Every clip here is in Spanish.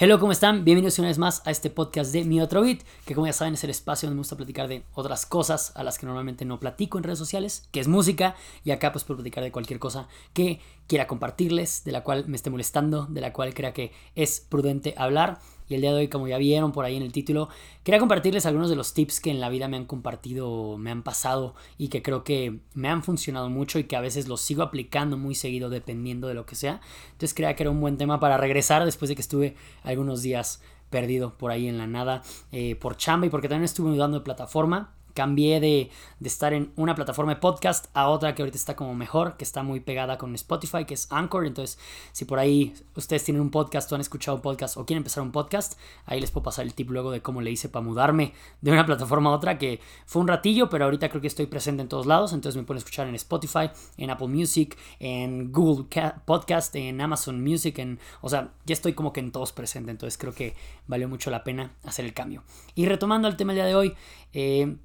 Hello, ¿cómo están? Bienvenidos una vez más a este podcast de Mi Otro Beat, que como ya saben es el espacio donde me gusta platicar de otras cosas a las que normalmente no platico en redes sociales, que es música, y acá pues puedo platicar de cualquier cosa que quiera compartirles, de la cual me esté molestando, de la cual crea que es prudente hablar. Y el día de hoy, como ya vieron por ahí en el título, quería compartirles algunos de los tips que en la vida me han compartido, me han pasado y que creo que me han funcionado mucho y que a veces los sigo aplicando muy seguido dependiendo de lo que sea. Entonces creía que era un buen tema para regresar después de que estuve algunos días perdido por ahí en la nada eh, por chamba y porque también estuve mudando de plataforma cambié de, estar en una plataforma de podcast a otra que ahorita está como mejor, que está muy pegada con Spotify, que es Anchor. Entonces, si por ahí ustedes tienen un podcast o han escuchado un podcast o quieren empezar un podcast, ahí les puedo pasar el tip luego de cómo le hice para mudarme de una plataforma a otra, que fue un ratillo, pero ahorita creo que estoy presente en todos lados. Entonces me pueden escuchar en Spotify, en Apple Music, en Google Podcast, en Amazon Music, en, o sea, ya estoy como que en todos presente. Entonces creo que valió mucho la pena hacer el cambio. Y retomando el tema del día de hoy, eh,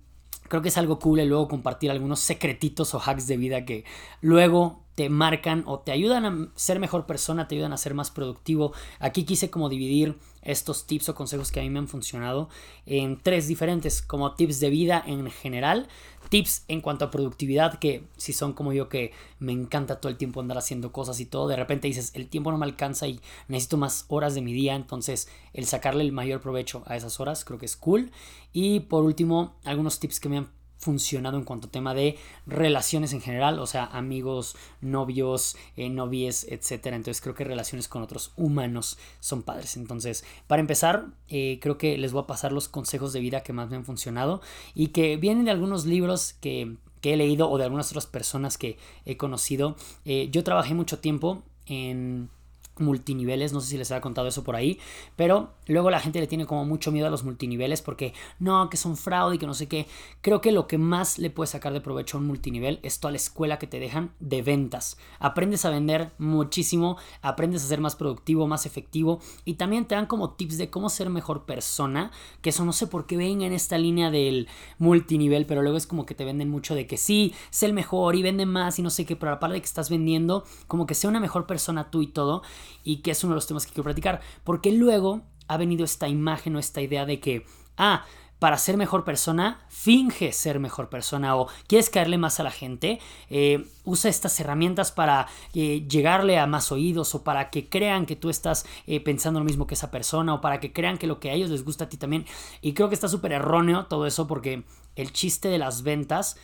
creo que es algo cool el luego compartir algunos secretitos o hacks de vida que luego te marcan o te ayudan a ser mejor persona, te ayudan a ser más productivo. Aquí quise como dividir estos tips o consejos que a mí me han funcionado en tres diferentes, como tips de vida en general, tips en cuanto a productividad, que si son como yo que me encanta todo el tiempo andar haciendo cosas y todo, de repente dices, el tiempo no me alcanza y necesito más horas de mi día, entonces el sacarle el mayor provecho a esas horas creo que es cool. Y por último, algunos tips que me han funcionado en cuanto a tema de relaciones en general, o sea, amigos, novios, eh, novies, etcétera. Entonces creo que relaciones con otros humanos son padres. Entonces, para empezar, eh, creo que les voy a pasar los consejos de vida que más me han funcionado y que vienen de algunos libros que, he leído o de algunas otras personas que he conocido. Eh, yo trabajé mucho tiempo en multiniveles, no sé si les ha contado eso por ahí, pero luego la gente le tiene como mucho miedo a los multiniveles porque no, que son fraude y que no sé qué. Creo que lo que más le puede sacar de provecho a un multinivel es toda la escuela que te dejan de ventas. Aprendes a vender muchísimo, aprendes a ser más productivo, más efectivo y también te dan como tips de cómo ser mejor persona, que eso no sé por qué ven en esta línea del multinivel, pero luego es como que te venden mucho de que sí, sé el mejor y vende más y no sé qué, pero aparte de que estás vendiendo, como que sea una mejor persona tú y todo y que es uno de los temas que quiero platicar, porque luego ha venido esta imagen o esta idea de que, ah, para ser mejor persona, finge ser mejor persona o quieres caerle más a la gente, eh, usa estas herramientas para eh, llegarle a más oídos o para que crean que tú estás eh, pensando lo mismo que esa persona o para que crean que lo que a ellos les gusta a ti también. Y creo que está súper erróneo todo eso porque el chiste de las ventas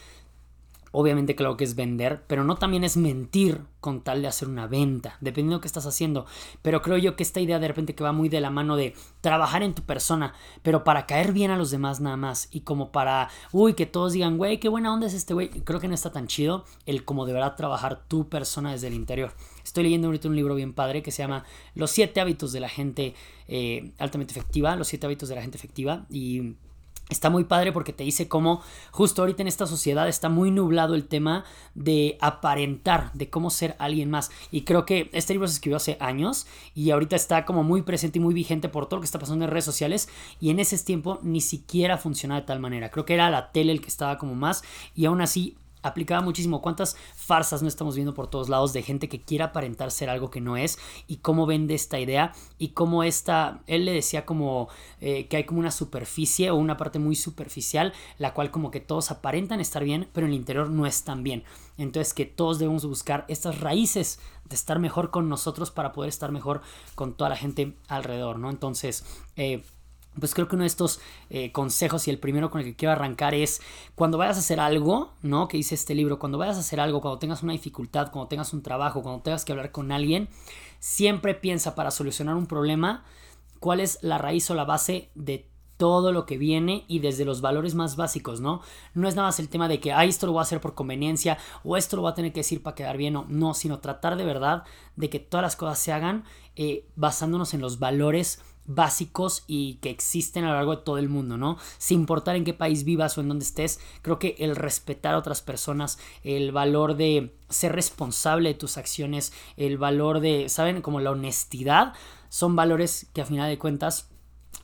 Obviamente claro que es vender, pero no también es mentir con tal de hacer una venta, dependiendo de qué estás haciendo. Pero creo yo que esta idea de repente que va muy de la mano de trabajar en tu persona, pero para caer bien a los demás nada más y como para, uy, que todos digan, güey, qué buena onda es este güey, creo que no está tan chido el como de verdad trabajar tu persona desde el interior. Estoy leyendo ahorita un libro bien padre que se llama Los siete hábitos de la gente eh, altamente efectiva, los siete hábitos de la gente efectiva y Está muy padre porque te dice cómo justo ahorita en esta sociedad está muy nublado el tema de aparentar, de cómo ser alguien más. Y creo que este libro se escribió hace años y ahorita está como muy presente y muy vigente por todo lo que está pasando en redes sociales. Y en ese tiempo ni siquiera funcionaba de tal manera. Creo que era la tele el que estaba como más y aún así aplicaba muchísimo. ¿Cuántas farsas no estamos viendo por todos lados de gente que quiere aparentar ser algo que no es? Y cómo vende esta idea y cómo esta, él le decía como eh, que hay como una superficie o una parte muy superficial, la cual como que todos aparentan estar bien, pero en el interior no están bien. Entonces que todos debemos buscar estas raíces de estar mejor con nosotros para poder estar mejor con toda la gente alrededor, ¿no? Entonces, eh, pues creo que uno de estos eh, consejos y el primero con el que quiero arrancar es cuando vayas a hacer algo, ¿no? Que dice este libro, cuando vayas a hacer algo, cuando tengas una dificultad, cuando tengas un trabajo, cuando tengas que hablar con alguien, siempre piensa para solucionar un problema cuál es la raíz o la base de todo lo que viene y desde los valores más básicos, ¿no? No es nada más el tema de que, ah, esto lo voy a hacer por conveniencia o esto lo voy a tener que decir para quedar bien, no, no, sino tratar de verdad de que todas las cosas se hagan eh, basándonos en los valores básicos y que existen a lo largo de todo el mundo, ¿no? Sin importar en qué país vivas o en dónde estés, creo que el respetar a otras personas, el valor de ser responsable de tus acciones, el valor de, ¿saben? Como la honestidad, son valores que a final de cuentas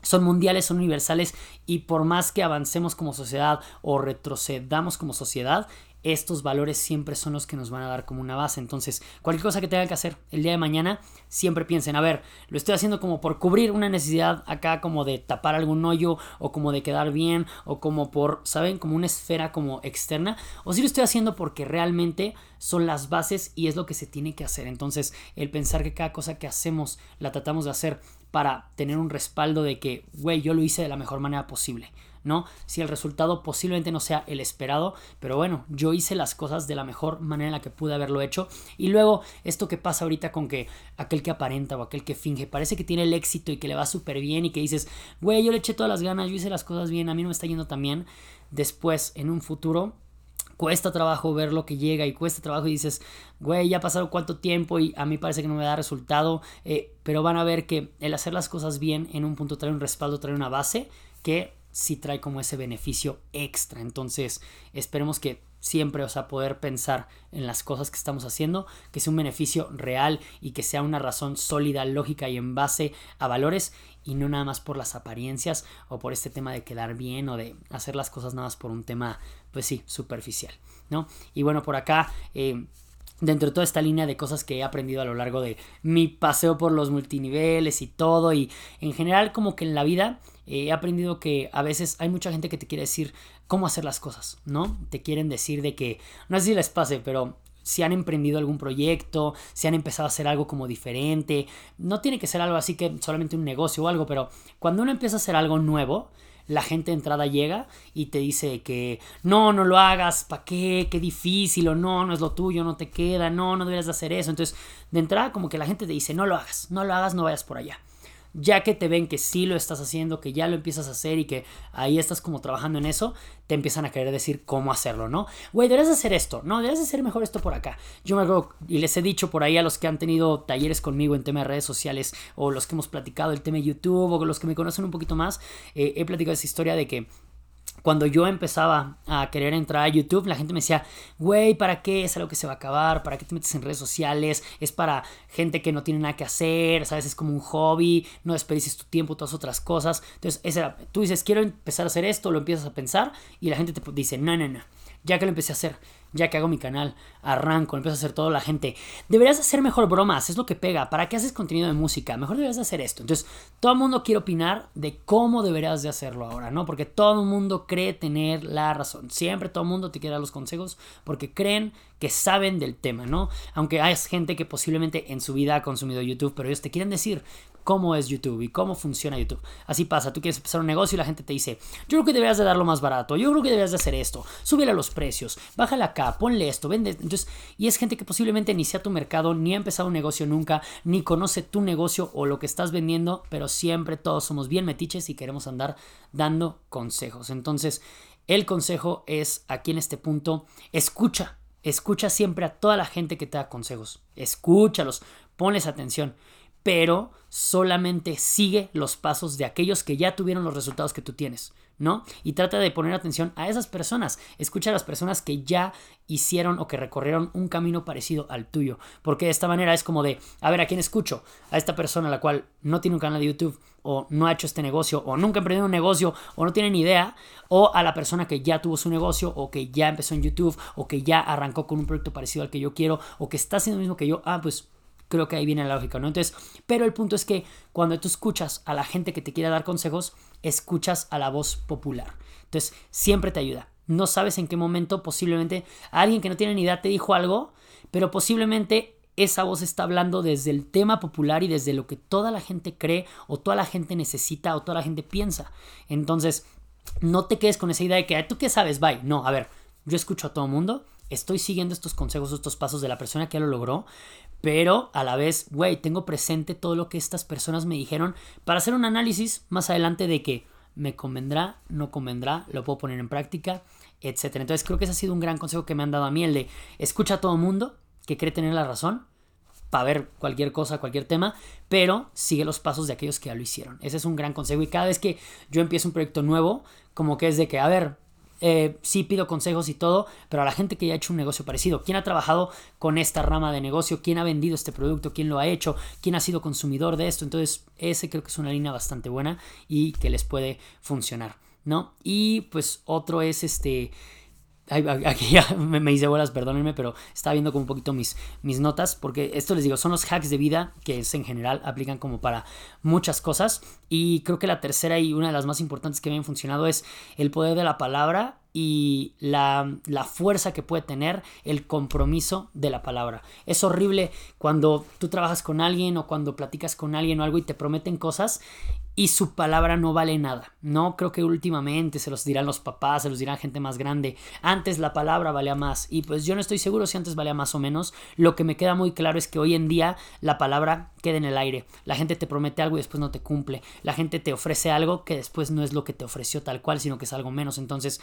son mundiales, son universales y por más que avancemos como sociedad o retrocedamos como sociedad, estos valores siempre son los que nos van a dar como una base. Entonces, cualquier cosa que tenga que hacer el día de mañana, siempre piensen, a ver, lo estoy haciendo como por cubrir una necesidad acá, como de tapar algún hoyo, o como de quedar bien, o como por, ¿saben? Como una esfera como externa, o si lo estoy haciendo porque realmente son las bases y es lo que se tiene que hacer. Entonces, el pensar que cada cosa que hacemos la tratamos de hacer para tener un respaldo de que, güey, yo lo hice de la mejor manera posible. ¿No? Si el resultado posiblemente no sea el esperado, pero bueno, yo hice las cosas de la mejor manera en la que pude haberlo hecho. Y luego, esto que pasa ahorita con que aquel que aparenta o aquel que finge, parece que tiene el éxito y que le va súper bien y que dices, güey, yo le eché todas las ganas, yo hice las cosas bien, a mí no me está yendo tan bien. Después, en un futuro, cuesta trabajo ver lo que llega y cuesta trabajo y dices, güey, ya ha pasado cuánto tiempo y a mí parece que no me da resultado, eh, pero van a ver que el hacer las cosas bien en un punto trae un respaldo, trae una base que sí trae como ese beneficio extra. Entonces, esperemos que siempre, o sea, poder pensar en las cosas que estamos haciendo, que sea un beneficio real y que sea una razón sólida, lógica y en base a valores y no nada más por las apariencias o por este tema de quedar bien o de hacer las cosas nada más por un tema, pues sí, superficial, ¿no? Y bueno, por acá... Eh, dentro de toda esta línea de cosas que he aprendido a lo largo de mi paseo por los multiniveles y todo y en general como que en la vida he aprendido que a veces hay mucha gente que te quiere decir cómo hacer las cosas, ¿no? Te quieren decir de que, no sé si les pase, pero si han emprendido algún proyecto, si han empezado a hacer algo como diferente, no tiene que ser algo así que solamente un negocio o algo, pero cuando uno empieza a hacer algo nuevo, la gente de entrada llega y te dice que no, no lo hagas, ¿para qué? Qué difícil, o no, no es lo tuyo, no te queda, no, no deberías de hacer eso. Entonces, de entrada como que la gente te dice, no lo hagas, no lo hagas, no vayas por allá ya que te ven que sí lo estás haciendo, que ya lo empiezas a hacer y que ahí estás como trabajando en eso, te empiezan a querer decir cómo hacerlo, ¿no? Güey, deberías hacer esto, no, deberías hacer mejor esto por acá. Yo me acuerdo, y les he dicho por ahí a los que han tenido talleres conmigo en tema de redes sociales, o los que hemos platicado el tema de YouTube, o los que me conocen un poquito más, eh, he platicado esa historia de que cuando yo empezaba a querer entrar a YouTube, la gente me decía, güey, ¿para qué? Es algo que se va a acabar, ¿para qué te metes en redes sociales? Es para gente que no tiene nada que hacer, ¿sabes? Es como un hobby, no desperdicies tu tiempo, todas otras cosas. Entonces, esa tú dices, quiero empezar a hacer esto, lo empiezas a pensar y la gente te dice, no, no, no, ya que lo empecé a hacer, ya que hago mi canal, arranco, empiezo a hacer todo la gente. Deberías hacer mejor bromas, es lo que pega. ¿Para qué haces contenido de música? Mejor deberías hacer esto. Entonces, todo el mundo quiere opinar de cómo deberías de hacerlo ahora, ¿no? Porque todo el mundo cree tener la razón. Siempre todo el mundo te quiere dar los consejos porque creen que saben del tema, ¿no? Aunque hay gente que posiblemente en su vida ha consumido YouTube, pero ellos te quieren decir cómo es YouTube y cómo funciona YouTube. Así pasa, tú quieres empezar un negocio y la gente te dice, yo creo que deberías de darlo más barato, yo creo que deberías de hacer esto, súbele los precios, bájale acá, ponle esto, vende. Entonces, y es gente que posiblemente ni sea tu mercado, ni ha empezado un negocio nunca, ni conoce tu negocio o lo que estás vendiendo, pero siempre todos somos bien metiches y queremos andar dando consejos. Entonces, el consejo es aquí en este punto, escucha, escucha siempre a toda la gente que te da consejos, escúchalos, ponles atención pero solamente sigue los pasos de aquellos que ya tuvieron los resultados que tú tienes, ¿no? Y trata de poner atención a esas personas, escucha a las personas que ya hicieron o que recorrieron un camino parecido al tuyo, porque de esta manera es como de, a ver, ¿a quién escucho? A esta persona la cual no tiene un canal de YouTube o no ha hecho este negocio o nunca ha emprendido un negocio o no tiene ni idea, o a la persona que ya tuvo su negocio o que ya empezó en YouTube o que ya arrancó con un proyecto parecido al que yo quiero o que está haciendo lo mismo que yo, ah, pues creo que ahí viene la lógica, ¿no? Entonces, pero el punto es que cuando tú escuchas a la gente que te quiere dar consejos, escuchas a la voz popular. Entonces, siempre te ayuda. No sabes en qué momento posiblemente alguien que no tiene ni idea te dijo algo, pero posiblemente esa voz está hablando desde el tema popular y desde lo que toda la gente cree o toda la gente necesita o toda la gente piensa. Entonces, no te quedes con esa idea de que tú qué sabes, bye. No, a ver, yo escucho a todo mundo, estoy siguiendo estos consejos, estos pasos de la persona que ya lo logró, pero a la vez, güey, tengo presente todo lo que estas personas me dijeron para hacer un análisis más adelante de que me convendrá, no convendrá, lo puedo poner en práctica, etc. Entonces creo que ese ha sido un gran consejo que me han dado a mí, el de escucha a todo mundo que cree tener la razón para ver cualquier cosa, cualquier tema, pero sigue los pasos de aquellos que ya lo hicieron. Ese es un gran consejo y cada vez que yo empiezo un proyecto nuevo, como que es de que, a ver, eh, sí pido consejos y todo, pero a la gente que ya ha hecho un negocio parecido, quién ha trabajado con esta rama de negocio, quién ha vendido este producto, quién lo ha hecho, quién ha sido consumidor de esto. Entonces, ese creo que es una línea bastante buena y que les puede funcionar, ¿no? Y pues otro es este Aquí ya me, hice bolas, perdónenme, pero estaba viendo como un poquito mis, mis notas, porque esto les digo, son los hacks de vida que es en general aplican como para muchas cosas. Y creo que la tercera y una de las más importantes que me han funcionado es el poder de la palabra y la, la, fuerza que puede tener el compromiso de la palabra. Es horrible cuando tú trabajas con alguien o cuando platicas con alguien o algo y te prometen cosas y su palabra no vale nada. No creo que últimamente se los dirán los papás, se los dirán gente más grande. Antes la palabra valía más y pues yo no estoy seguro si antes valía más o menos. Lo que me queda muy claro es que hoy en día la palabra queda en el aire. La gente te promete algo y después no te cumple. La gente te ofrece algo que después no es lo que te ofreció tal cual, sino que es algo menos. Entonces,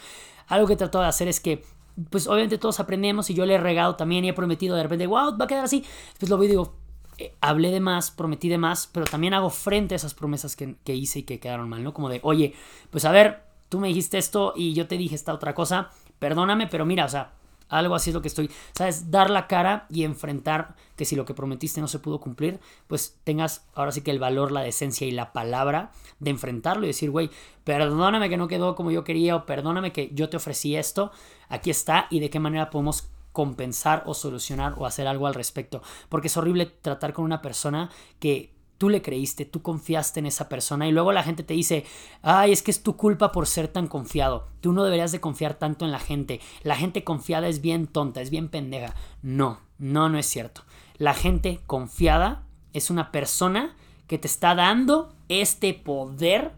algo que trato de hacer es que pues obviamente todos aprendemos y yo le he regado también y he prometido de repente, wow, va a quedar así. Después lo veo y digo, eh, hablé de más, prometí de más, pero también hago frente a esas promesas que, que, hice y que quedaron mal, ¿no? Como de, oye, pues a ver, tú me dijiste esto y yo te dije esta otra cosa, perdóname, pero mira, o sea, algo así es lo que estoy, ¿sabes? Dar la cara y enfrentar que si lo que prometiste no se pudo cumplir, pues tengas ahora sí que el valor, la decencia y la palabra de enfrentarlo y decir, güey, perdóname que no quedó como yo quería o perdóname que yo te ofrecí esto, aquí está y de qué manera podemos compensar o solucionar o hacer algo al respecto. Porque es horrible tratar con una persona que tú le creíste, tú confiaste en esa persona y luego la gente te dice, ay, es que es tu culpa por ser tan confiado, tú no deberías de confiar tanto en la gente, la gente confiada es bien tonta, es bien pendeja. No, no, no es cierto. La gente confiada es una persona que te está dando este poder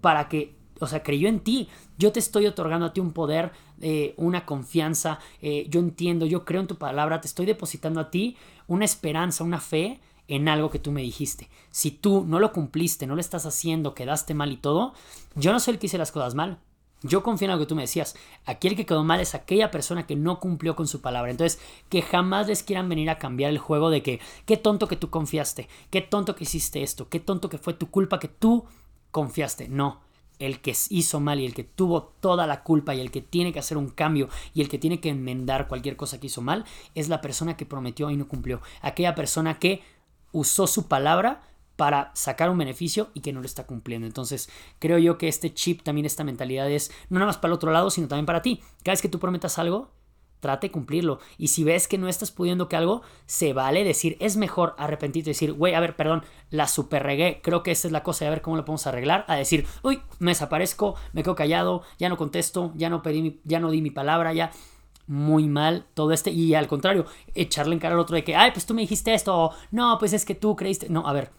para que, o sea, creyó en ti. Yo te estoy otorgando a ti un poder, eh, una confianza, eh, yo entiendo, yo creo en tu palabra, te estoy depositando a ti una esperanza, una fe en algo que tú me dijiste. Si tú no lo cumpliste, no lo estás haciendo, quedaste mal y todo, yo no soy el que hice las cosas mal. Yo confío en lo que tú me decías. Aquí el que quedó mal es aquella persona que no cumplió con su palabra. Entonces, que jamás les quieran venir a cambiar el juego de que qué tonto que tú confiaste, qué tonto que hiciste esto, qué tonto que fue tu culpa que tú confiaste. No, el que hizo mal y el que tuvo toda la culpa y el que tiene que hacer un cambio y el que tiene que enmendar cualquier cosa que hizo mal es la persona que prometió y no cumplió. Aquella persona que usó su palabra para sacar un beneficio y que no lo está cumpliendo. Entonces, creo yo que este chip, también esta mentalidad es no nada más para el otro lado, sino también para ti. Cada vez que tú prometas algo, trate de cumplirlo. Y si ves que no estás pudiendo que algo, se vale decir, es mejor arrepentirte y decir, güey, a ver, perdón, la super regué, creo que esta es la cosa y a ver cómo lo podemos arreglar. A decir, uy, me desaparezco, me quedo callado, ya no contesto, ya no pedí, ya no di mi palabra, ya muy mal todo este y al contrario, echarle en cara al otro de que, ay, pues tú me dijiste esto, o no, pues es que tú creíste, no, a ver,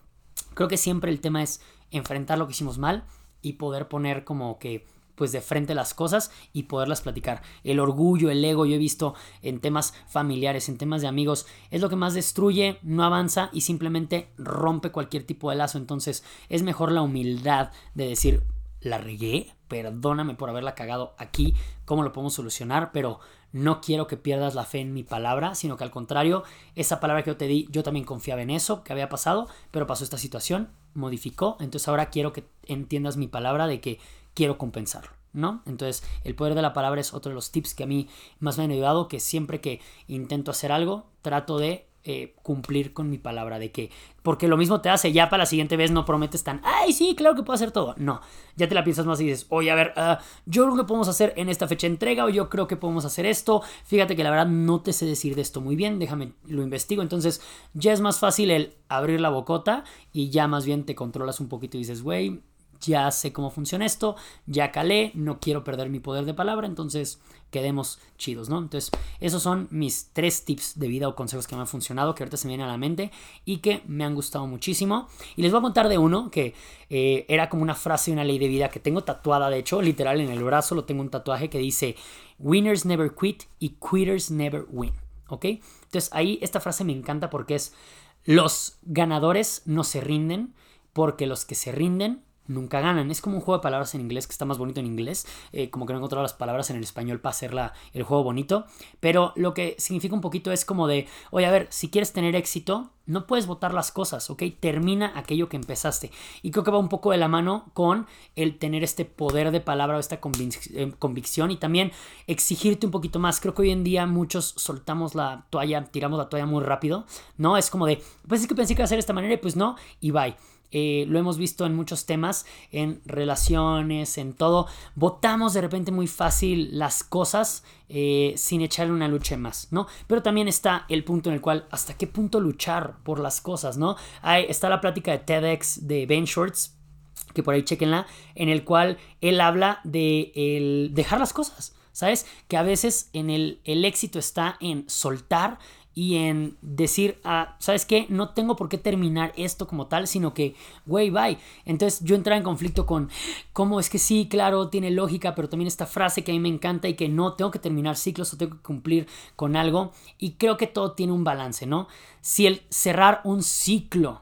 creo que siempre el tema es enfrentar lo que hicimos mal y poder poner como que pues de frente las cosas y poderlas platicar. El orgullo, el ego, yo he visto en temas familiares, en temas de amigos, es lo que más destruye, no avanza y simplemente rompe cualquier tipo de lazo. Entonces es mejor la humildad de decir, la regué, perdóname por haberla cagado aquí, cómo lo podemos solucionar, pero no quiero que pierdas la fe en mi palabra, sino que al contrario, esa palabra que yo te di, yo también confiaba en eso que había pasado, pero pasó esta situación, modificó, entonces ahora quiero que entiendas mi palabra de que quiero compensarlo. ¿No? Entonces, el poder de la palabra es otro de los tips que a mí más me han ayudado, que siempre que intento hacer algo, trato de eh, cumplir con mi palabra de que, porque lo mismo te hace, ya para la siguiente vez no prometes tan, ay, sí, claro que puedo hacer todo. No, ya te la piensas más y dices, oye, a ver, uh, yo creo que podemos hacer en esta fecha entrega o yo creo que podemos hacer esto. Fíjate que la verdad no te sé decir de esto muy bien, déjame, lo investigo. Entonces, ya es más fácil el abrir la bocota y ya más bien te controlas un poquito y dices, güey, ya sé cómo funciona esto, ya calé, no quiero perder mi poder de palabra, entonces quedemos chidos, ¿no? Entonces, esos son mis tres tips de vida o consejos que me han funcionado, que ahorita se me vienen a la mente y que me han gustado muchísimo. Y les voy a contar de uno que eh, era como una frase y una ley de vida que tengo tatuada, de hecho, literal en el brazo lo tengo un tatuaje que dice, winners never quit y quitters never win, ¿ok? Entonces, ahí esta frase me encanta porque es, los ganadores no se rinden porque los que se rinden nunca ganan. Es como un juego de palabras en inglés que está más bonito en inglés, eh, como que no he encontrado las palabras en el español para hacer el juego bonito, pero lo que significa un poquito es como de, oye, a ver, si quieres tener éxito, no puedes votar las cosas, ¿ok? Termina aquello que empezaste. Y creo que va un poco de la mano con el tener este poder de palabra o esta eh, convicción y también exigirte un poquito más. Creo que hoy en día muchos soltamos la toalla, tiramos la toalla muy rápido, ¿no? Es como de, pues es que pensé que iba a ser de esta manera y pues no, y bye. Eh, lo hemos visto en muchos temas, en relaciones, en todo. Votamos de repente muy fácil las cosas eh, sin echarle una lucha más, ¿no? Pero también está el punto en el cual, ¿hasta qué punto luchar por las cosas, ¿no? Ahí está la plática de TEDx de Ben Shorts, que por ahí chequenla, en el cual él habla de el dejar las cosas, ¿sabes? Que a veces en el, el éxito está en soltar y en decir, ah, ¿sabes qué? No tengo por qué terminar esto como tal, sino que, güey, bye. Entonces yo entraba en conflicto con, ¿cómo es que sí, claro, tiene lógica, pero también esta frase que a mí me encanta y que no, tengo que terminar ciclos o tengo que cumplir con algo. Y creo que todo tiene un balance, ¿no? Si el cerrar un ciclo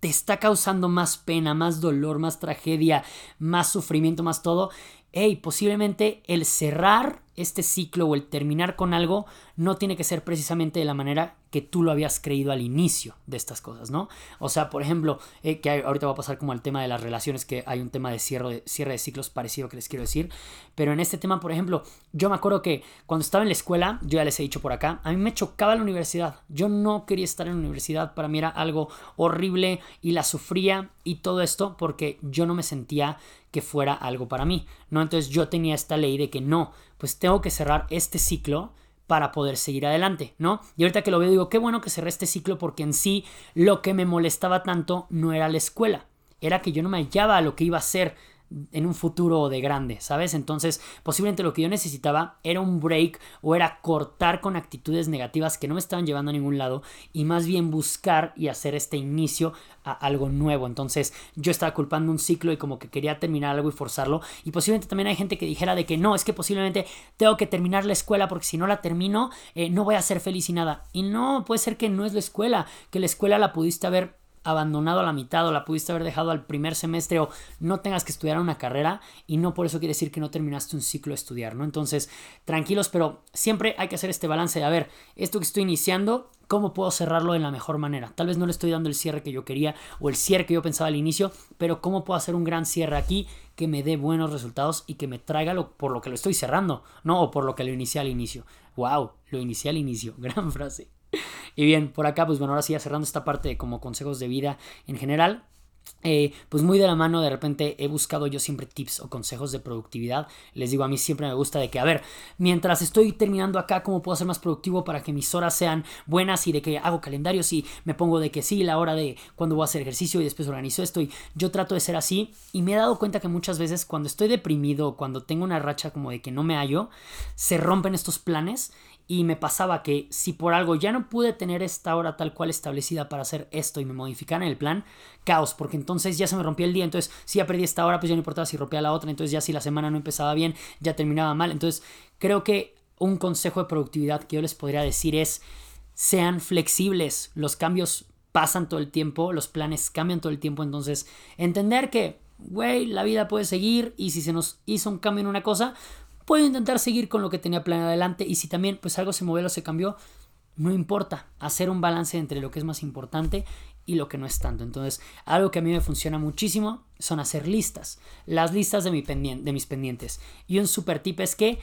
te está causando más pena, más dolor, más tragedia, más sufrimiento, más todo, hey, posiblemente el cerrar este ciclo o el terminar con algo no tiene que ser precisamente de la manera que tú lo habías creído al inicio de estas cosas, ¿no? O sea, por ejemplo, eh, que ahorita va a pasar como al tema de las relaciones, que hay un tema de cierre, de cierre de ciclos parecido que les quiero decir, pero en este tema, por ejemplo, yo me acuerdo que cuando estaba en la escuela, yo ya les he dicho por acá, a mí me chocaba la universidad, yo no quería estar en la universidad, para mí era algo horrible y la sufría y todo esto porque yo no me sentía que fuera algo para mí, ¿no? Entonces yo tenía esta ley de que no, pues tengo que cerrar este ciclo para poder seguir adelante, ¿no? Y ahorita que lo veo digo, qué bueno que cerré este ciclo porque en sí lo que me molestaba tanto no era la escuela, era que yo no me hallaba a lo que iba a ser en un futuro de grande, ¿sabes? Entonces, posiblemente lo que yo necesitaba era un break o era cortar con actitudes negativas que no me estaban llevando a ningún lado y más bien buscar y hacer este inicio a algo nuevo. Entonces, yo estaba culpando un ciclo y como que quería terminar algo y forzarlo. Y posiblemente también hay gente que dijera de que no, es que posiblemente tengo que terminar la escuela porque si no la termino, eh, no voy a ser feliz y nada. Y no, puede ser que no es la escuela, que la escuela la pudiste haber abandonado a la mitad o la pudiste haber dejado al primer semestre o no tengas que estudiar una carrera y no por eso quiere decir que no terminaste un ciclo de estudiar, ¿no? Entonces, tranquilos, pero siempre hay que hacer este balance de, a ver, esto que estoy iniciando, ¿cómo puedo cerrarlo de la mejor manera? Tal vez no le estoy dando el cierre que yo quería o el cierre que yo pensaba al inicio, pero ¿cómo puedo hacer un gran cierre aquí que me dé buenos resultados y que me traiga lo, por lo que lo estoy cerrando, ¿no? O por lo que lo inicié al inicio. ¡Wow! Lo inicié al inicio. Gran frase. Y bien, por acá, pues bueno, ahora sí ya cerrando esta parte de como consejos de vida en general. Eh, pues muy de la mano de repente he buscado yo siempre tips o consejos de productividad. Les digo, a mí siempre me gusta de que, a ver, mientras estoy terminando acá, ¿cómo puedo ser más productivo para que mis horas sean buenas y de que hago calendarios y me pongo de que sí, la hora de cuando voy a hacer ejercicio y después organizo esto y yo trato de ser así y me he dado cuenta que muchas veces cuando estoy deprimido, cuando tengo una racha como de que no me hallo, se rompen estos planes y me pasaba que si por algo ya no pude tener esta hora tal cual establecida para hacer esto y me modificaran el plan, caos, porque entonces ya se me rompía el día, entonces si ya perdí esta hora, pues ya no importaba si rompía la otra, entonces ya si la semana no empezaba bien, ya terminaba mal, entonces creo que un consejo de productividad que yo les podría decir es sean flexibles, los cambios pasan todo el tiempo, los planes cambian todo el tiempo, entonces entender que, güey, la vida puede seguir y si se nos hizo un cambio en una cosa, puedo intentar seguir con lo que tenía planeado adelante y si también pues algo se movió o se cambió, no importa, hacer un balance entre lo que es más importante y lo que no es tanto. Entonces, algo que a mí me funciona muchísimo son hacer listas, las listas de, mi de mis pendientes. Y un super tip es que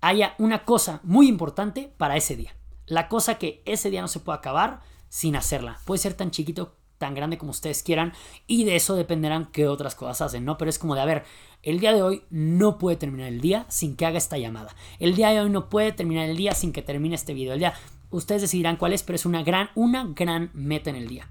haya una cosa muy importante para ese día. La cosa que ese día no se puede acabar sin hacerla. Puede ser tan chiquito tan grande como ustedes quieran y de eso dependerán qué otras cosas hacen, ¿no? Pero es como de, a ver, el día de hoy no puede terminar el día sin que haga esta llamada. El día de hoy no puede terminar el día sin que termine este video. El día, ustedes decidirán cuál es, pero es una gran, una gran meta en el día.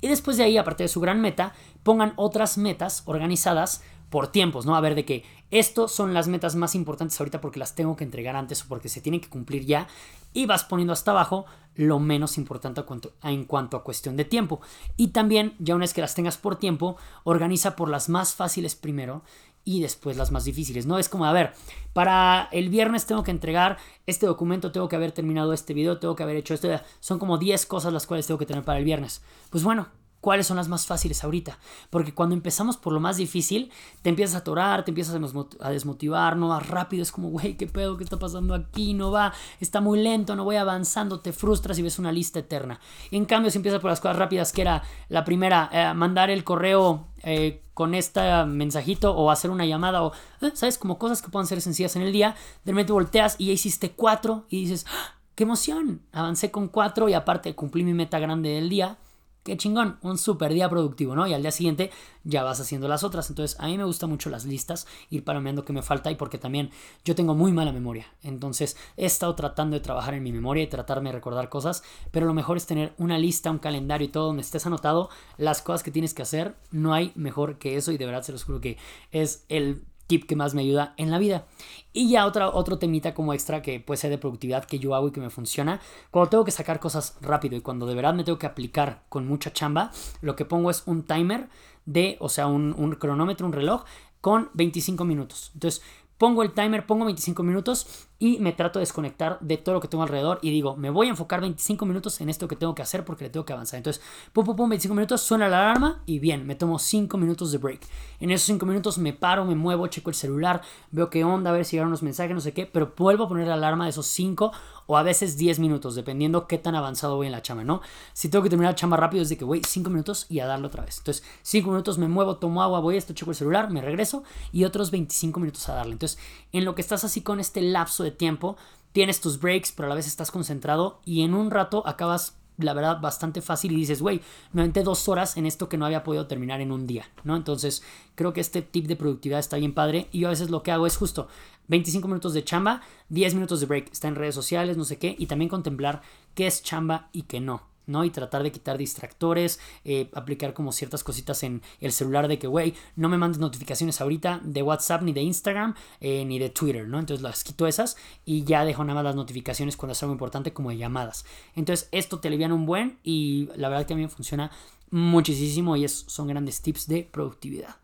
Y después de ahí, aparte de su gran meta, pongan otras metas organizadas por tiempos, ¿no? A ver, de que estos son las metas más importantes ahorita porque las tengo que entregar antes o porque se tienen que cumplir ya. Y vas poniendo hasta abajo lo menos importante en cuanto a cuestión de tiempo. Y también, ya una vez que las tengas por tiempo, organiza por las más fáciles primero y después las más difíciles. No es como, a ver, para el viernes tengo que entregar este documento, tengo que haber terminado este video, tengo que haber hecho esto. Son como 10 cosas las cuales tengo que tener para el viernes. Pues bueno, cuáles son las más fáciles ahorita. Porque cuando empezamos por lo más difícil, te empiezas a atorar, te empiezas a desmotivar, no va rápido, es como, güey, ¿qué pedo? ¿Qué está pasando aquí? No va, está muy lento, no voy avanzando, te frustras y ves una lista eterna. En cambio, si empiezas por las cosas rápidas, que era la primera, eh, mandar el correo eh, con este mensajito o hacer una llamada o, eh, ¿sabes? Como cosas que puedan ser sencillas en el día, de repente volteas y ya hiciste cuatro y dices, ¡Ah! ¡qué emoción! Avancé con cuatro y aparte cumplí mi meta grande del día qué chingón, un super día productivo, ¿no? Y al día siguiente ya vas haciendo las otras. Entonces, a mí me gustan mucho las listas, ir palomeando qué me falta y porque también yo tengo muy mala memoria. Entonces, he estado tratando de trabajar en mi memoria y tratarme de recordar cosas, pero lo mejor es tener una lista, un calendario y todo donde estés anotado las cosas que tienes que hacer. No hay mejor que eso y de verdad se los juro que es el tip que más me ayuda en la vida. Y ya otra, otro temita como extra que puede ser de productividad que yo hago y que me funciona. Cuando tengo que sacar cosas rápido y cuando de verdad me tengo que aplicar con mucha chamba, lo que pongo es un timer de, o sea, un, un cronómetro, un reloj con 25 minutos. Entonces, pongo el timer, pongo 25 minutos y me trato de desconectar de todo lo que tengo alrededor y digo, me voy a enfocar 25 minutos en esto que tengo que hacer porque le tengo que avanzar. Entonces, pum, pum, pum, 25 minutos, suena la alarma y bien, me tomo 5 minutos de break. En esos 5 minutos me paro, me muevo, checo el celular, veo qué onda, a ver si llegaron los mensajes, no sé qué, pero vuelvo a poner la alarma de esos 5 o a veces 10 minutos, dependiendo qué tan avanzado voy en la chamba, ¿no? Si tengo que terminar la chamba rápido, es de que, voy 5 minutos y a darle otra vez. Entonces, 5 minutos me muevo, tomo agua, voy esto, checo el celular, me regreso y otros 25 minutos a darle. Entonces, en lo que estás así con este lapso de tiempo, tienes tus breaks, pero a la vez estás concentrado y en un rato acabas, la verdad, bastante fácil y dices, güey, me aventé dos horas en esto que no había podido terminar en un día, ¿no? Entonces, creo que este tip de productividad está bien padre y yo a veces lo que hago es justo 25 minutos de chamba, 10 minutos de break, está en redes sociales, no sé qué, y también contemplar qué es chamba y qué no. ¿No? Y tratar de quitar distractores, eh, aplicar como ciertas cositas en el celular de que, güey, no me mandes notificaciones ahorita de WhatsApp, ni de Instagram, eh, ni de Twitter, ¿no? Entonces las quito esas y ya dejo nada más las notificaciones cuando es algo importante como de llamadas. Entonces esto te alivian un buen y la verdad que a mí funciona muchísimo y es, son grandes tips de productividad.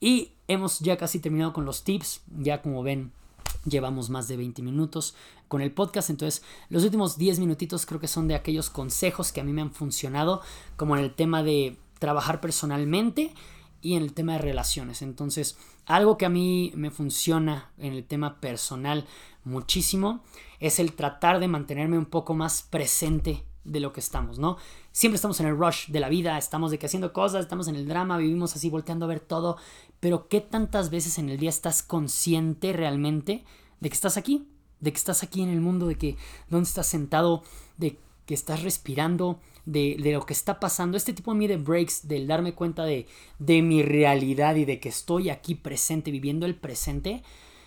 Y hemos ya casi terminado con los tips, ya como ven Llevamos más de 20 minutos con el podcast, entonces los últimos 10 minutitos creo que son de aquellos consejos que a mí me han funcionado, como en el tema de trabajar personalmente y en el tema de relaciones. Entonces, algo que a mí me funciona en el tema personal muchísimo es el tratar de mantenerme un poco más presente de lo que estamos, ¿no? Siempre estamos en el rush de la vida, estamos de que haciendo cosas, estamos en el drama, vivimos así volteando a ver todo, pero ¿qué tantas veces en el día estás consciente realmente de que estás aquí? De que estás aquí en el mundo, de que dónde estás sentado, de que estás respirando, de, de, lo que está pasando. Este tipo de mí de breaks, del darme cuenta de, de mi realidad y de que estoy aquí presente, viviendo el presente,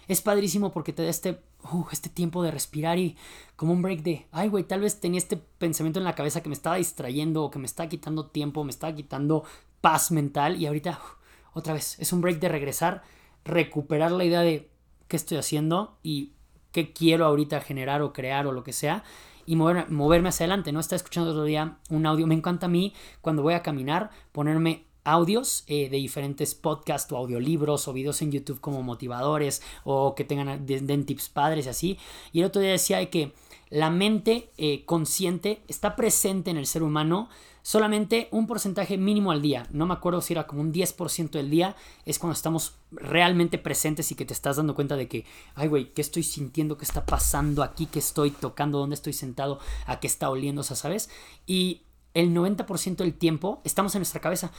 es padrísimo porque te da este uh, este tiempo de respirar y como un break de, ay, güey, tal vez tenía este pensamiento en la cabeza que me estaba distrayendo o que me estaba quitando tiempo, me estaba quitando paz mental y ahorita uh, otra vez es un break de regresar, recuperar la idea de qué estoy haciendo y qué quiero ahorita generar o crear o lo que sea y moverme hacia adelante, ¿no? Estaba escuchando otro día un audio, me encanta a mí cuando voy a caminar ponerme audios eh, de diferentes podcasts o audiolibros o videos en YouTube como motivadores o que tengan den tips padres y así. Y el otro día decía que la mente eh, consciente está presente en el ser humano solamente un porcentaje mínimo al día. No me acuerdo si era como un 10% del día. Es cuando estamos realmente presentes y que te estás dando cuenta de que, ay, güey, ¿qué estoy sintiendo? ¿Qué está pasando aquí? ¿Qué estoy tocando? ¿Dónde estoy sentado? ¿A qué está oliendo? O sea, ¿sabes? Y el 90% del tiempo estamos en nuestra cabeza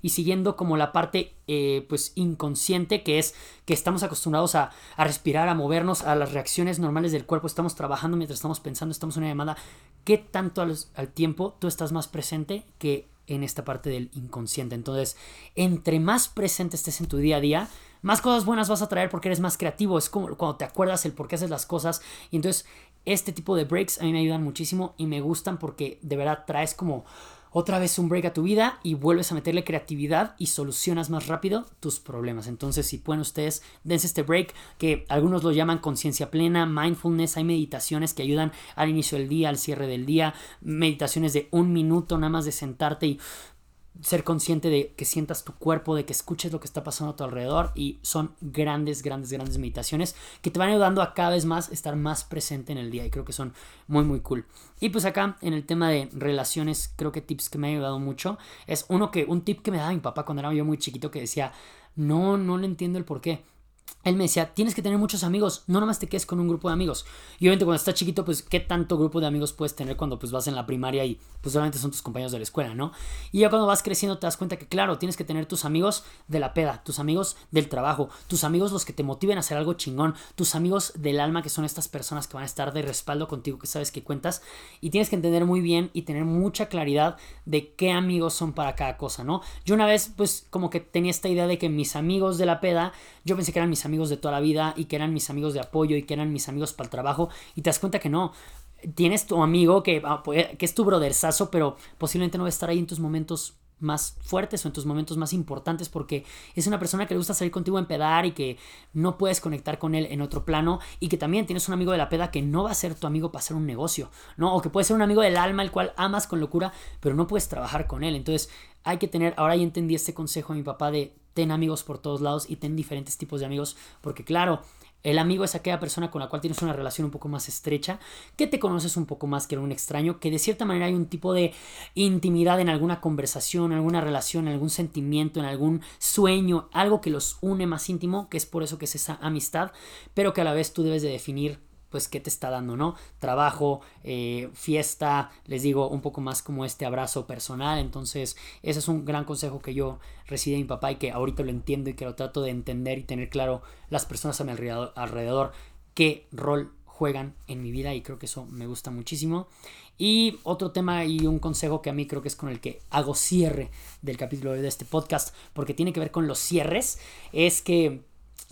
y siguiendo como la parte eh, pues inconsciente que es que estamos acostumbrados a, respirar, a movernos, a las reacciones normales del cuerpo, estamos trabajando mientras estamos pensando, estamos en una llamada, ¿qué tanto al, tiempo tú estás más presente que en esta parte del inconsciente? Entonces, entre más presente estés en tu día a día, más cosas buenas vas a traer porque eres más creativo. Es como cuando te acuerdas el por qué haces las cosas. Entonces este tipo de breaks a mí me ayudan muchísimo y me gustan porque de verdad traes como otra vez un break a tu vida y vuelves a meterle creatividad y solucionas más rápido tus problemas. Entonces, si pueden ustedes, dense este break que algunos lo llaman conciencia plena, mindfulness, hay meditaciones que ayudan al inicio del día, al cierre del día, meditaciones de un minuto nada más de sentarte y ser consciente de que sientas tu cuerpo, de que escuches lo que está pasando a tu alrededor y son grandes, grandes, grandes meditaciones que te van ayudando a cada vez más estar más presente en el día y creo que son muy, muy cool. Y pues acá en el tema de relaciones, creo que tips que me han ayudado mucho es uno que, un tip que me daba mi papá cuando era yo muy chiquito que decía, no, no le entiendo el por qué. Él me decía, tienes que tener muchos amigos, no nomás te quedes con un grupo de amigos. Y obviamente cuando estás chiquito, pues, ¿qué tanto grupo de amigos puedes tener cuando pues vas en la primaria y pues son tus compañeros de la escuela, ¿no? Y ya cuando vas creciendo te das cuenta que, claro, tienes que tener tus amigos de la peda, tus amigos del trabajo, tus amigos los que te motiven a hacer algo chingón, tus amigos del alma, que son estas personas que van a estar de respaldo contigo, que sabes que cuentas. Y tienes que entender muy bien y tener mucha claridad de qué amigos son para cada cosa, ¿no? Yo una vez, pues, como que tenía esta idea de que mis amigos de la peda, yo pensé que eran mis amigos de toda la vida y que eran mis amigos de apoyo y que eran mis amigos para el trabajo y te das cuenta que no. Tienes tu amigo que, ah, que es tu brotherzazo, pero posiblemente no va a estar ahí en tus momentos más fuertes o en tus momentos más importantes porque es una persona que le gusta salir contigo a empedar y que no puedes conectar con él en otro plano y que también tienes un amigo de la peda que no va a ser tu amigo para hacer un negocio, ¿no? O que puede ser un amigo del alma el cual amas con locura, pero no puedes trabajar con él. Entonces hay que tener, ahora ya entendí este consejo de mi papá de ten amigos por todos lados y ten diferentes tipos de amigos, porque claro, el amigo es aquella persona con la cual tienes una relación un poco más estrecha, que te conoces un poco más que un extraño, que de cierta manera hay un tipo de intimidad en alguna conversación, en alguna relación, en algún sentimiento, en algún sueño, algo que los une más íntimo, que es por eso que es esa amistad, pero que a la vez tú debes de definir pues qué te está dando, ¿no? Trabajo, eh, fiesta, les digo, un poco más como este abrazo personal. Entonces, ese es un gran consejo que yo recibí de mi papá y que ahorita lo entiendo y que lo trato de entender y tener claro las personas a mi alrededor, alrededor qué rol juegan en mi vida y creo que eso me gusta muchísimo. Y otro tema y un consejo que a mí creo que es con el que hago cierre del capítulo de este podcast, porque tiene que ver con los cierres, es que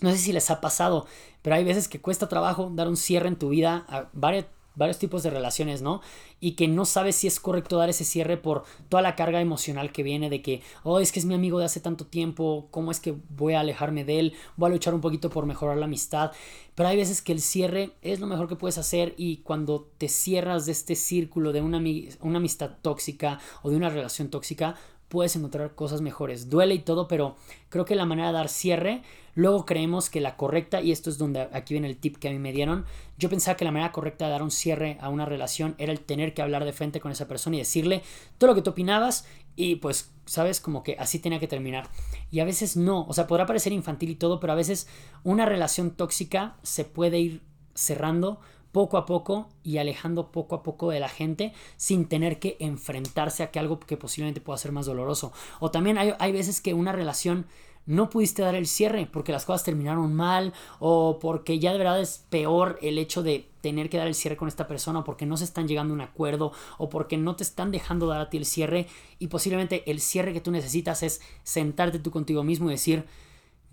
no sé si les ha pasado, pero hay veces que cuesta trabajo dar un cierre en tu vida a varios, varios tipos de relaciones, ¿no? Y que no sabes si es correcto dar ese cierre por toda la carga emocional que viene de que, oh, es que es mi amigo de hace tanto tiempo, ¿cómo es que voy a alejarme de él? Voy a luchar un poquito por mejorar la amistad. Pero hay veces que el cierre es lo mejor que puedes hacer y cuando te cierras de este círculo de una, una amistad tóxica o de una relación tóxica, puedes encontrar cosas mejores. Duele y todo, pero creo que la manera de dar cierre, luego creemos que la correcta, y esto es donde aquí viene el tip que a mí me dieron, yo pensaba que la manera correcta de dar un cierre a una relación era el tener que hablar de frente con esa persona y decirle todo lo que tú opinabas y pues, sabes, como que así tenía que terminar. Y a veces no, o sea, podrá parecer infantil y todo, pero a veces una relación tóxica se puede ir cerrando poco a poco y alejando poco a poco de la gente sin tener que enfrentarse a que algo que posiblemente pueda ser más doloroso. O también hay, hay veces que una relación no pudiste dar el cierre porque las cosas terminaron mal o porque ya de verdad es peor el hecho de tener que dar el cierre con esta persona o porque no se están llegando a un acuerdo o porque no te están dejando dar a ti el cierre y posiblemente el cierre que tú necesitas es sentarte tú contigo mismo y decir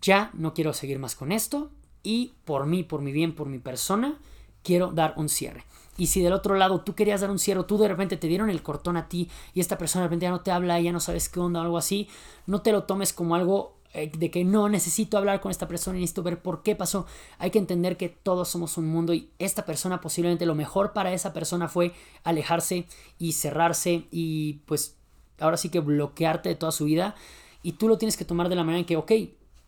ya no quiero seguir más con esto y por mí, por mi bien, por mi persona, quiero dar un cierre. Y si del otro lado tú querías dar un cierre, tú de repente te dieron el cortón a ti y esta persona de repente ya no te habla, ya no sabes qué onda o algo así, no te lo tomes como algo eh, de que no necesito hablar con esta persona y necesito ver por qué pasó. Hay que entender que todos somos un mundo y esta persona posiblemente lo mejor para esa persona fue alejarse y cerrarse y pues ahora sí que bloquearte de toda su vida. Y tú lo tienes que tomar de la manera en que, ok,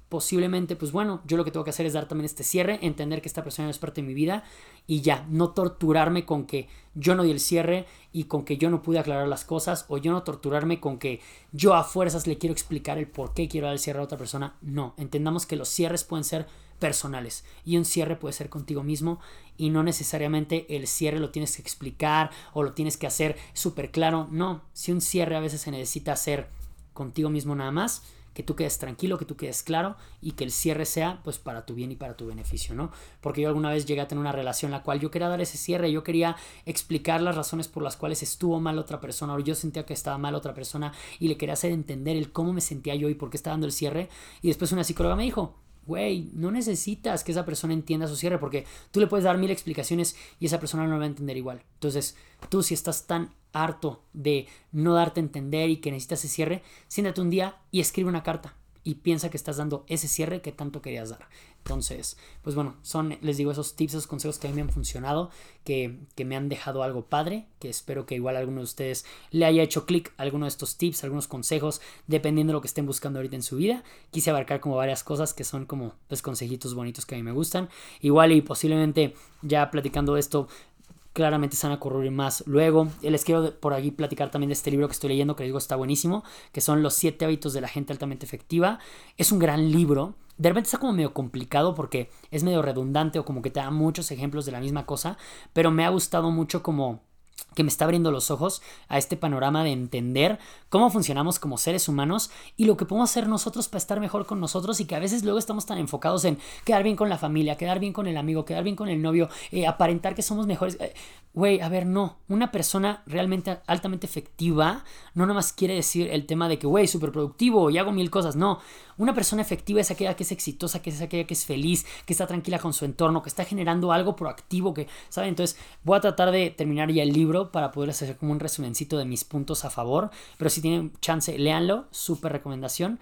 posiblemente, pues bueno, yo lo que tengo que hacer es dar también este cierre, entender que esta persona no es parte de mi vida y ya, no torturarme con que yo no di el cierre y con que yo no pude aclarar las cosas o yo no torturarme con que yo a fuerzas le quiero explicar el por qué quiero dar el cierre a otra persona. No, entendamos que los cierres pueden ser personales y un cierre puede ser contigo mismo y no necesariamente el cierre lo tienes que explicar o lo tienes que hacer súper claro. No, si un cierre a veces se necesita hacer contigo mismo nada más, que tú quedes tranquilo, que tú quedes claro y que el cierre sea pues para tu bien y para tu beneficio, ¿no? Porque yo alguna vez llegué a tener una relación en la cual yo quería dar ese cierre, yo quería explicar las razones por las cuales estuvo mal otra persona o yo sentía que estaba mal otra persona y le quería hacer entender el cómo me sentía yo y por qué estaba dando el cierre y después una psicóloga me dijo, güey, no necesitas que esa persona entienda su cierre porque tú le puedes dar mil explicaciones y esa persona no va a entender igual. Entonces, tú si estás tan harto de no darte a entender y que necesitas ese cierre, siéntate un día y escribe una carta y piensa que estás dando ese cierre que tanto querías dar. Entonces, pues bueno, son, les digo, esos tips, esos consejos que a mí me han funcionado, que, que me han dejado algo padre, que espero que igual a alguno de ustedes le haya hecho clic a alguno de estos tips, algunos consejos, dependiendo de lo que estén buscando ahorita en su vida. Quise abarcar como varias cosas que son como los pues, consejitos bonitos que a mí me gustan. Igual y posiblemente ya platicando esto, claramente se van a ocurrir más luego. Les quiero por aquí platicar también de este libro que estoy leyendo, que les digo está buenísimo, que son Los siete hábitos de la gente altamente efectiva. Es un gran libro de repente está como medio complicado porque es medio redundante o como que te da muchos ejemplos de la misma cosa, pero me ha gustado mucho como que me está abriendo los ojos a este panorama de entender cómo funcionamos como seres humanos y lo que podemos hacer nosotros para estar mejor con nosotros y que a veces luego estamos tan enfocados en quedar bien con la familia, quedar bien con el amigo, quedar bien con el novio, eh, aparentar que somos mejores. Eh, güey, a ver, no, una persona realmente altamente efectiva no nomás quiere decir el tema de que, güey, súper productivo y hago mil cosas, no. Una persona efectiva es aquella que es exitosa, que es aquella que es feliz, que está tranquila con su entorno, que está generando algo proactivo, que, ¿saben? Entonces voy a tratar de terminar ya el libro para poder hacer como un resumencito de mis puntos a favor, pero si tienen chance, léanlo, súper recomendación.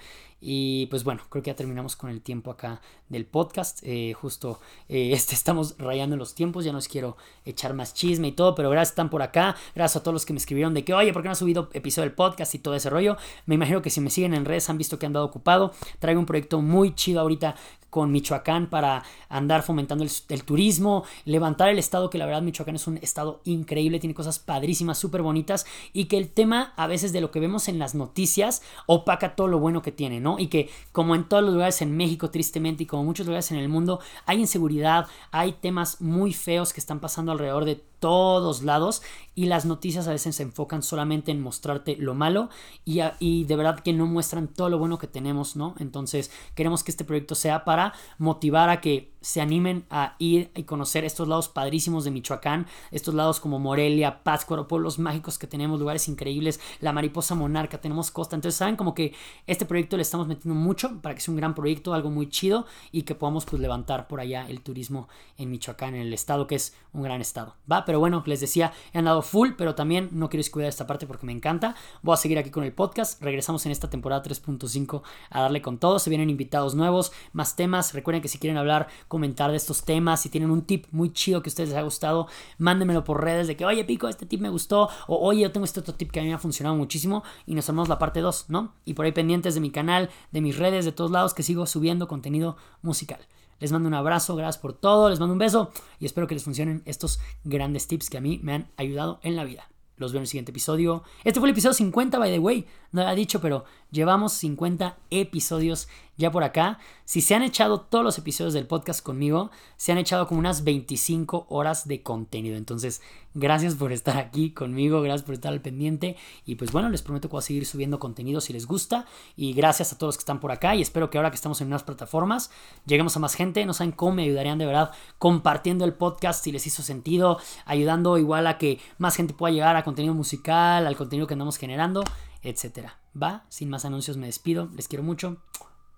Y pues bueno, creo que ya terminamos con el tiempo acá del podcast. Eh, justo eh, este, estamos rayando los tiempos, ya no os quiero echar más chisme y todo, pero gracias están por acá. Gracias a todos los que me escribieron de que, oye, ¿por qué no has subido episodio del podcast y todo ese rollo? Me imagino que si me siguen en redes han visto que han dado ocupado. Traigo un proyecto muy chido ahorita con Michoacán para andar fomentando el, turismo, levantar el estado, que la verdad Michoacán es un estado increíble, tiene cosas padrísimas, súper bonitas, y que el tema a veces de lo que vemos en las noticias opaca todo lo bueno que tiene, ¿no? Y que como en todos los lugares en México, tristemente, y como muchos lugares en el mundo, hay inseguridad, hay temas muy feos que están pasando alrededor de todos lados y las noticias a veces se enfocan solamente en mostrarte lo malo y, y, de verdad que no muestran todo lo bueno que tenemos, ¿no? Entonces queremos que este proyecto sea para motivar a que se animen a ir y conocer estos lados padrísimos de Michoacán, estos lados como Morelia, Pátzcuaro, pueblos mágicos que tenemos, lugares increíbles, la mariposa monarca, tenemos costa. Entonces, saben como que este proyecto le estamos metiendo mucho para que sea un gran proyecto, algo muy chido y que podamos pues levantar por allá el turismo en Michoacán, en el estado que es un gran estado. Va, pero bueno, les decía, he andado full, pero también no quiero descuidar esta parte porque me encanta. Voy a seguir aquí con el podcast. Regresamos en esta temporada 3.5 a darle con todo. Se vienen invitados nuevos, más temas. Recuerden que si quieren hablar comentar de estos temas. Si tienen un tip muy chido que a ustedes les ha gustado, mándenmelo por redes de que, oye, Pico, este tip me gustó. O, oye, yo tengo este otro tip que a mí me ha funcionado muchísimo. Y nos armamos la parte 2, ¿no? Y por ahí pendientes de mi canal, de mis redes, de todos lados, que sigo subiendo contenido musical. Les mando un abrazo, gracias por todo, les mando un beso y espero que les funcionen estos grandes tips que a mí me han ayudado en la vida. Los veo en el siguiente episodio. Este fue el episodio 50, by the way. No he dicho, pero llevamos 50 episodios ya por acá. Si se han echado todos los episodios del podcast conmigo, se han echado como unas 25 horas de contenido. Entonces, gracias por estar aquí conmigo, gracias por estar al pendiente. Y pues bueno, les prometo que voy a seguir subiendo contenido si les gusta. Y gracias a todos los que están por acá. Y espero que ahora que estamos en unas plataformas, lleguemos a más gente. No saben cómo me ayudarían de verdad compartiendo el podcast si les hizo sentido, ayudando igual a que más gente pueda llegar a contenido musical, al contenido que andamos generando, etcétera. Va, sin más anuncios me despido. Les quiero mucho.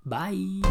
Bye.